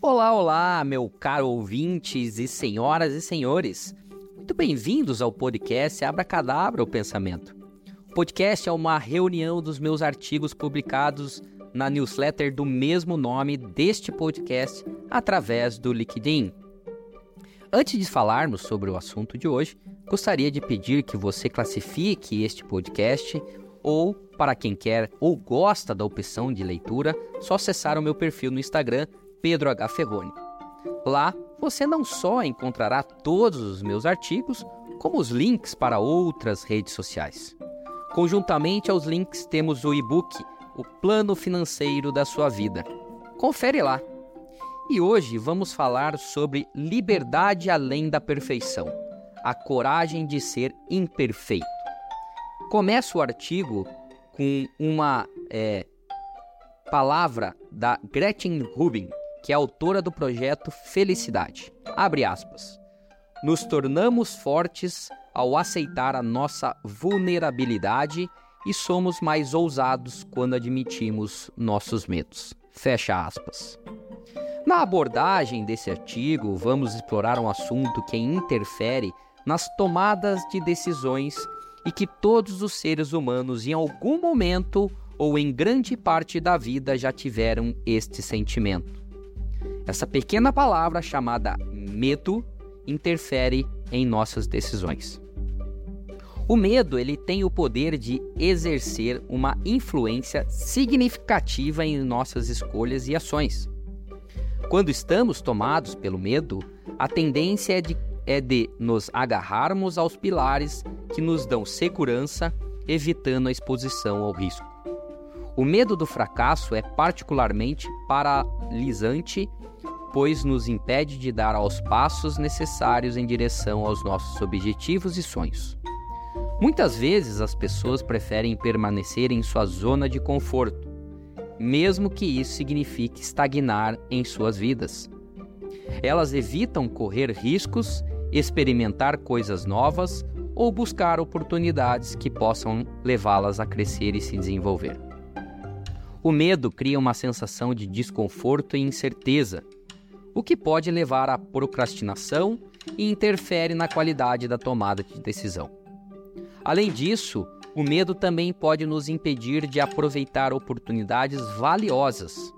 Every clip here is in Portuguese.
Olá, olá, meu caro ouvintes e senhoras e senhores. Muito bem-vindos ao podcast Abracadabra o Pensamento. O podcast é uma reunião dos meus artigos publicados na newsletter do mesmo nome deste podcast através do LinkedIn. Antes de falarmos sobre o assunto de hoje, gostaria de pedir que você classifique este podcast ou, para quem quer ou gosta da opção de leitura, só acessar o meu perfil no Instagram Pedro H. Ferroni. Lá você não só encontrará todos os meus artigos, como os links para outras redes sociais. Conjuntamente aos links temos o e-book O Plano Financeiro da Sua Vida. Confere lá. E hoje vamos falar sobre liberdade além da perfeição, a coragem de ser imperfeito. Começo o artigo com uma é, palavra da Gretchen Rubin, que é autora do projeto Felicidade. Abre aspas. Nos tornamos fortes ao aceitar a nossa vulnerabilidade e somos mais ousados quando admitimos nossos medos. Fecha aspas. Na abordagem desse artigo, vamos explorar um assunto que interfere nas tomadas de decisões e que todos os seres humanos, em algum momento ou em grande parte da vida, já tiveram este sentimento essa pequena palavra chamada medo interfere em nossas decisões. O medo ele tem o poder de exercer uma influência significativa em nossas escolhas e ações. Quando estamos tomados pelo medo, a tendência é de, é de nos agarrarmos aos pilares que nos dão segurança, evitando a exposição ao risco. O medo do fracasso é particularmente paralisante pois nos impede de dar aos passos necessários em direção aos nossos objetivos e sonhos. Muitas vezes as pessoas preferem permanecer em sua zona de conforto, mesmo que isso signifique estagnar em suas vidas. Elas evitam correr riscos, experimentar coisas novas ou buscar oportunidades que possam levá-las a crescer e se desenvolver. O medo cria uma sensação de desconforto e incerteza, o que pode levar à procrastinação e interfere na qualidade da tomada de decisão. Além disso, o medo também pode nos impedir de aproveitar oportunidades valiosas.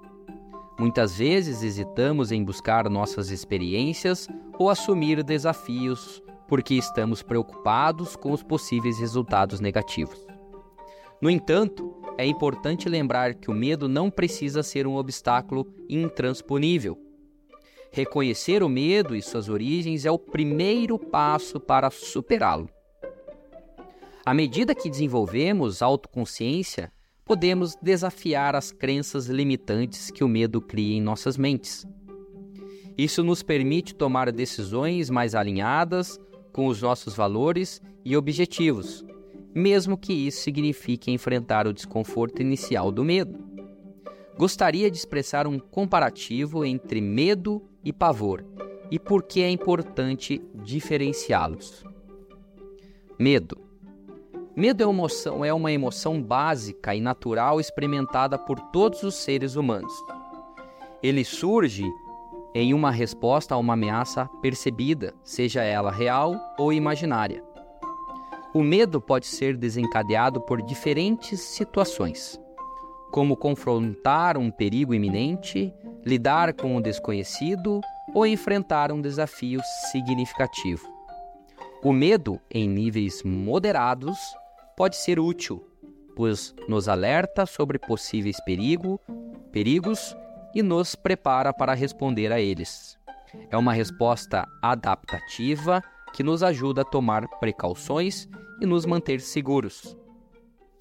Muitas vezes hesitamos em buscar nossas experiências ou assumir desafios porque estamos preocupados com os possíveis resultados negativos. No entanto, é importante lembrar que o medo não precisa ser um obstáculo intransponível. Reconhecer o medo e suas origens é o primeiro passo para superá-lo. À medida que desenvolvemos autoconsciência, podemos desafiar as crenças limitantes que o medo cria em nossas mentes. Isso nos permite tomar decisões mais alinhadas com os nossos valores e objetivos, mesmo que isso signifique enfrentar o desconforto inicial do medo. Gostaria de expressar um comparativo entre medo e pavor e por que é importante diferenciá-los. Medo. Medo é uma, emoção, é uma emoção básica e natural experimentada por todos os seres humanos. Ele surge em uma resposta a uma ameaça percebida, seja ela real ou imaginária. O medo pode ser desencadeado por diferentes situações, como confrontar um perigo iminente, lidar com o desconhecido ou enfrentar um desafio significativo. O medo, em níveis moderados, pode ser útil, pois nos alerta sobre possíveis perigo, perigos e nos prepara para responder a eles. É uma resposta adaptativa que nos ajuda a tomar precauções e nos manter seguros.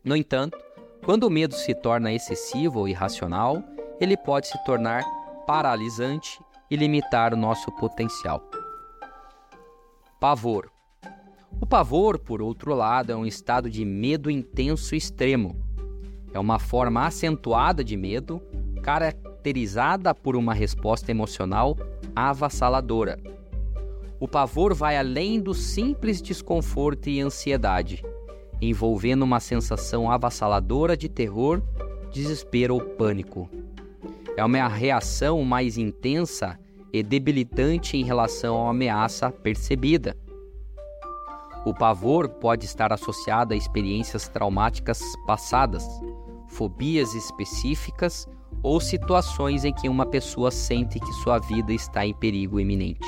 No entanto, quando o medo se torna excessivo ou irracional, ele pode se tornar paralisante e limitar o nosso potencial. Pavor. O pavor, por outro lado, é um estado de medo intenso extremo. É uma forma acentuada de medo, caracterizada por uma resposta emocional avassaladora. O pavor vai além do simples desconforto e ansiedade, envolvendo uma sensação avassaladora de terror, desespero ou pânico. É uma reação mais intensa e debilitante em relação à ameaça percebida. O pavor pode estar associado a experiências traumáticas passadas, fobias específicas ou situações em que uma pessoa sente que sua vida está em perigo iminente.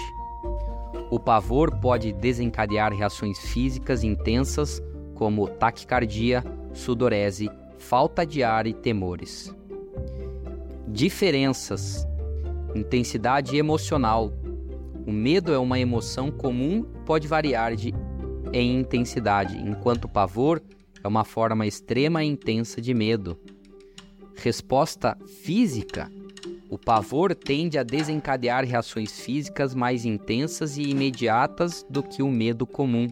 O pavor pode desencadear reações físicas intensas como taquicardia, sudorese, falta de ar e temores. Diferenças: intensidade emocional. O medo é uma emoção comum, pode variar de, em intensidade, enquanto o pavor é uma forma extrema e intensa de medo. Resposta física: o pavor tende a desencadear reações físicas mais intensas e imediatas do que o medo comum.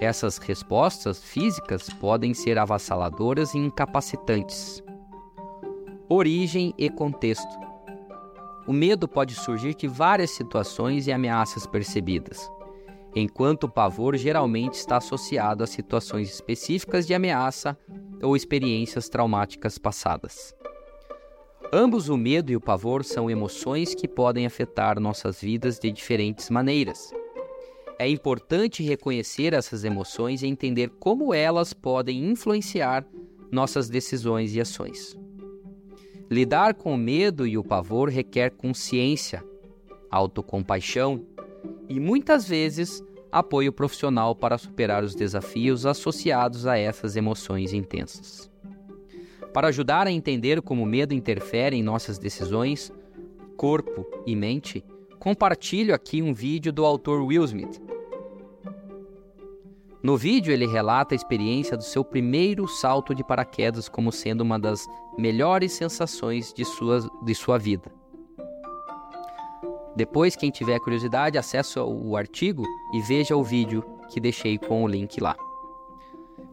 Essas respostas físicas podem ser avassaladoras e incapacitantes. Origem e contexto. O medo pode surgir de várias situações e ameaças percebidas, enquanto o pavor geralmente está associado a situações específicas de ameaça ou experiências traumáticas passadas. Ambos o medo e o pavor são emoções que podem afetar nossas vidas de diferentes maneiras. É importante reconhecer essas emoções e entender como elas podem influenciar nossas decisões e ações. Lidar com o medo e o pavor requer consciência, autocompaixão e muitas vezes apoio profissional para superar os desafios associados a essas emoções intensas. Para ajudar a entender como o medo interfere em nossas decisões, corpo e mente, compartilho aqui um vídeo do autor Will Smith. No vídeo, ele relata a experiência do seu primeiro salto de paraquedas como sendo uma das melhores sensações de sua, de sua vida. Depois, quem tiver curiosidade, acesse o artigo e veja o vídeo que deixei com o link lá.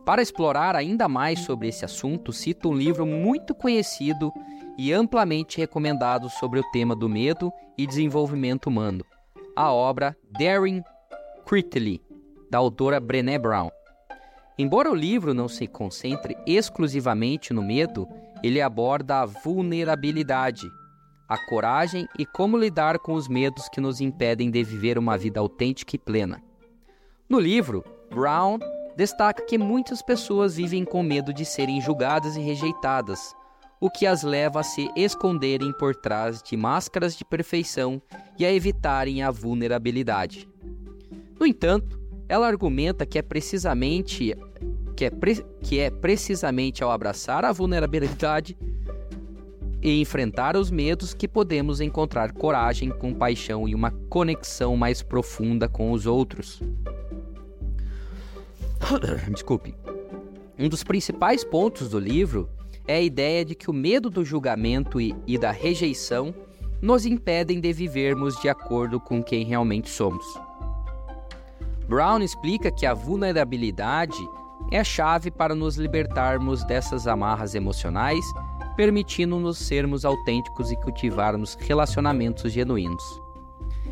Para explorar ainda mais sobre esse assunto, cito um livro muito conhecido e amplamente recomendado sobre o tema do medo e desenvolvimento humano, a obra Daring Critically, da autora Brené Brown. Embora o livro não se concentre exclusivamente no medo, ele aborda a vulnerabilidade, a coragem e como lidar com os medos que nos impedem de viver uma vida autêntica e plena. No livro, Brown destaca que muitas pessoas vivem com medo de serem julgadas e rejeitadas, o que as leva a se esconderem por trás de máscaras de perfeição e a evitarem a vulnerabilidade. No entanto, ela argumenta que é precisamente que é, pre, que é precisamente ao abraçar a vulnerabilidade e enfrentar os medos que podemos encontrar coragem, compaixão e uma conexão mais profunda com os outros. Desculpe. Um dos principais pontos do livro é a ideia de que o medo do julgamento e, e da rejeição nos impedem de vivermos de acordo com quem realmente somos. Brown explica que a vulnerabilidade é a chave para nos libertarmos dessas amarras emocionais, permitindo-nos sermos autênticos e cultivarmos relacionamentos genuínos.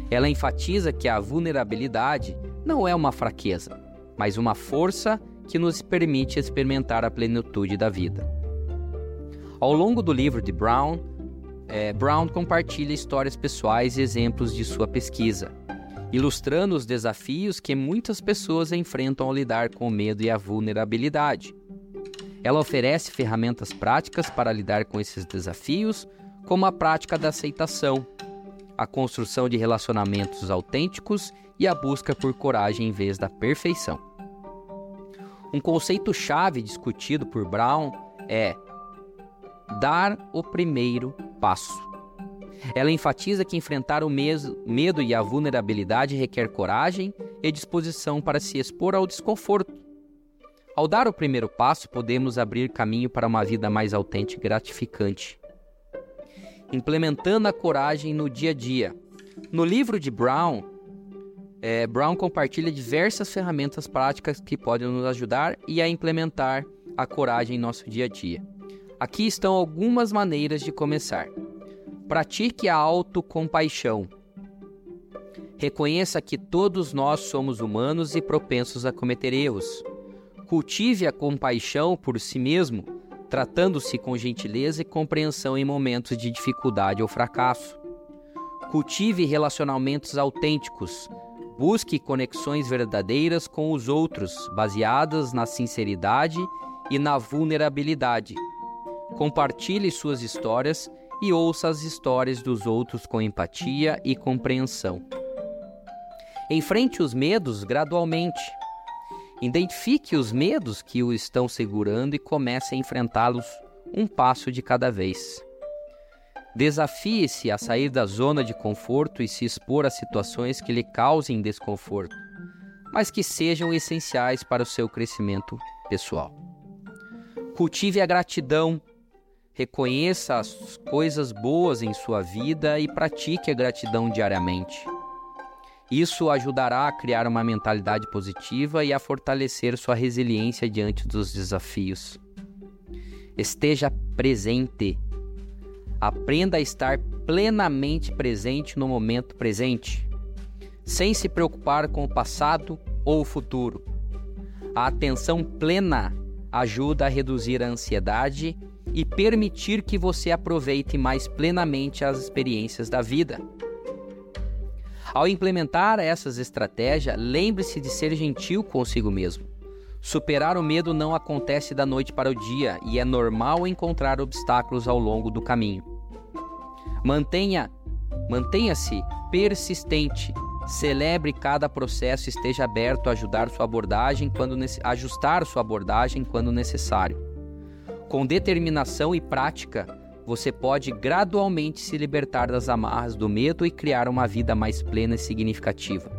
Ela enfatiza que a vulnerabilidade não é uma fraqueza, mas uma força que nos permite experimentar a plenitude da vida. Ao longo do livro de Brown, é, Brown compartilha histórias pessoais e exemplos de sua pesquisa, ilustrando os desafios que muitas pessoas enfrentam ao lidar com o medo e a vulnerabilidade. Ela oferece ferramentas práticas para lidar com esses desafios, como a prática da aceitação, a construção de relacionamentos autênticos e a busca por coragem em vez da perfeição. Um conceito-chave discutido por Brown é dar o primeiro passo. Ela enfatiza que enfrentar o medo e a vulnerabilidade requer coragem e disposição para se expor ao desconforto. Ao dar o primeiro passo, podemos abrir caminho para uma vida mais autêntica e gratificante. Implementando a coragem no dia a dia. No livro de Brown, é, Brown compartilha diversas ferramentas práticas que podem nos ajudar e a implementar a coragem em nosso dia a dia. Aqui estão algumas maneiras de começar. Pratique a autocompaixão. Reconheça que todos nós somos humanos e propensos a cometer erros. Cultive a compaixão por si mesmo, tratando-se com gentileza e compreensão em momentos de dificuldade ou fracasso. Cultive relacionamentos autênticos. Busque conexões verdadeiras com os outros, baseadas na sinceridade e na vulnerabilidade. Compartilhe suas histórias e ouça as histórias dos outros com empatia e compreensão. Enfrente os medos gradualmente. Identifique os medos que o estão segurando e comece a enfrentá-los um passo de cada vez. Desafie-se a sair da zona de conforto e se expor a situações que lhe causem desconforto, mas que sejam essenciais para o seu crescimento pessoal. Cultive a gratidão, reconheça as coisas boas em sua vida e pratique a gratidão diariamente. Isso ajudará a criar uma mentalidade positiva e a fortalecer sua resiliência diante dos desafios. Esteja presente Aprenda a estar plenamente presente no momento presente, sem se preocupar com o passado ou o futuro. A atenção plena ajuda a reduzir a ansiedade e permitir que você aproveite mais plenamente as experiências da vida. Ao implementar essas estratégias, lembre-se de ser gentil consigo mesmo. Superar o medo não acontece da noite para o dia e é normal encontrar obstáculos ao longo do caminho. Mantenha, mantenha-se persistente. Celebre cada processo, esteja aberto a ajudar sua abordagem quando ajustar sua abordagem quando necessário. Com determinação e prática, você pode gradualmente se libertar das amarras do medo e criar uma vida mais plena e significativa.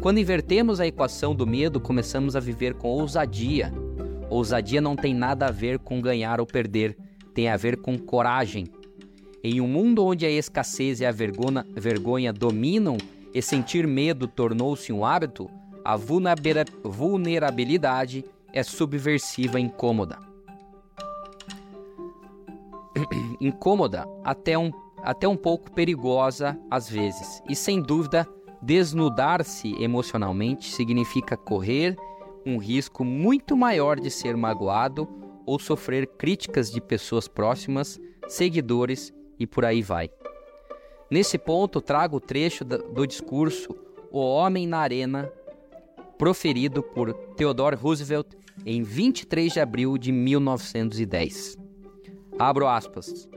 Quando invertemos a equação do medo, começamos a viver com ousadia. Ousadia não tem nada a ver com ganhar ou perder, tem a ver com coragem, em um mundo onde a escassez e a vergonha, vergonha dominam e sentir medo tornou-se um hábito, a vulnerabilidade é subversiva e incômoda. incômoda, até um, até um pouco perigosa às vezes, e sem dúvida, desnudar-se emocionalmente significa correr um risco muito maior de ser magoado ou sofrer críticas de pessoas próximas, seguidores e por aí vai. Nesse ponto, trago o trecho do discurso O Homem na Arena, proferido por Theodore Roosevelt em 23 de abril de 1910. Abro aspas.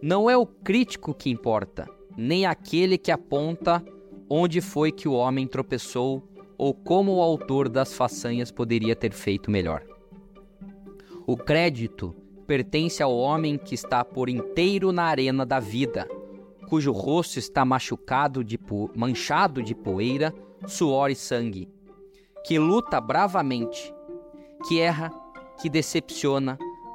Não é o crítico que importa, nem aquele que aponta onde foi que o homem tropeçou ou como o autor das façanhas poderia ter feito melhor. O crédito pertence ao homem que está por inteiro na arena da vida, cujo rosto está machucado de manchado de poeira, suor e sangue, que luta bravamente, que erra, que decepciona,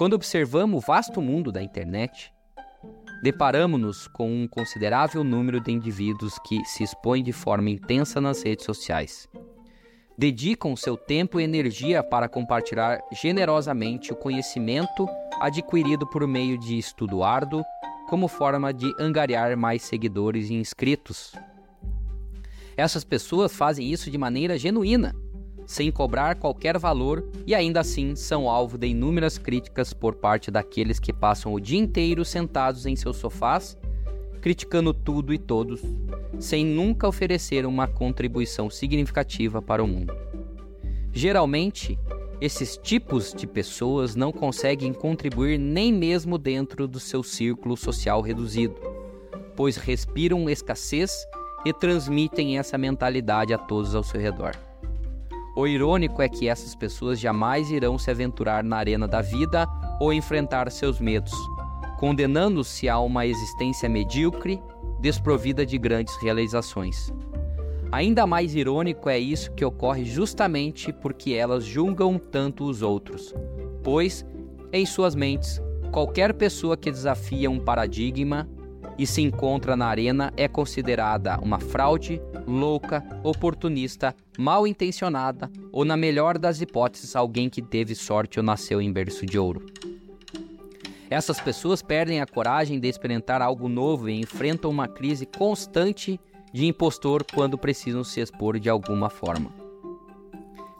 Quando observamos o vasto mundo da internet, deparamos-nos com um considerável número de indivíduos que se expõem de forma intensa nas redes sociais. Dedicam seu tempo e energia para compartilhar generosamente o conhecimento adquirido por meio de estudo árduo, como forma de angariar mais seguidores e inscritos. Essas pessoas fazem isso de maneira genuína, sem cobrar qualquer valor e ainda assim são alvo de inúmeras críticas por parte daqueles que passam o dia inteiro sentados em seus sofás, criticando tudo e todos, sem nunca oferecer uma contribuição significativa para o mundo. Geralmente, esses tipos de pessoas não conseguem contribuir nem mesmo dentro do seu círculo social reduzido, pois respiram escassez e transmitem essa mentalidade a todos ao seu redor. O irônico é que essas pessoas jamais irão se aventurar na arena da vida ou enfrentar seus medos, condenando-se a uma existência medíocre, desprovida de grandes realizações. Ainda mais irônico é isso que ocorre justamente porque elas julgam tanto os outros, pois, em suas mentes, qualquer pessoa que desafia um paradigma e se encontra na arena é considerada uma fraude, louca, oportunista, mal intencionada ou, na melhor das hipóteses, alguém que teve sorte ou nasceu em berço de ouro. Essas pessoas perdem a coragem de experimentar algo novo e enfrentam uma crise constante de impostor quando precisam se expor de alguma forma.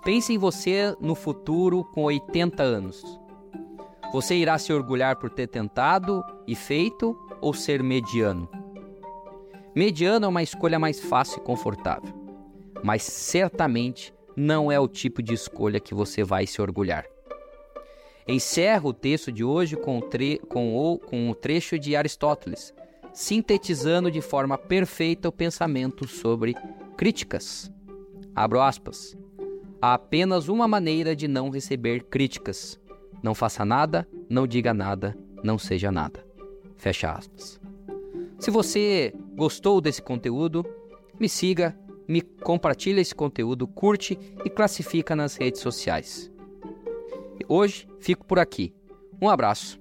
Pense em você no futuro com 80 anos. Você irá se orgulhar por ter tentado e feito ou ser mediano? Mediano é uma escolha mais fácil e confortável, mas certamente não é o tipo de escolha que você vai se orgulhar. Encerro o texto de hoje com o, tre com o, com o trecho de Aristóteles, sintetizando de forma perfeita o pensamento sobre críticas. Abro aspas. Há apenas uma maneira de não receber críticas. Não faça nada, não diga nada, não seja nada. Fecha aspas. Se você gostou desse conteúdo, me siga, me compartilha esse conteúdo, curte e classifica nas redes sociais. Hoje fico por aqui. Um abraço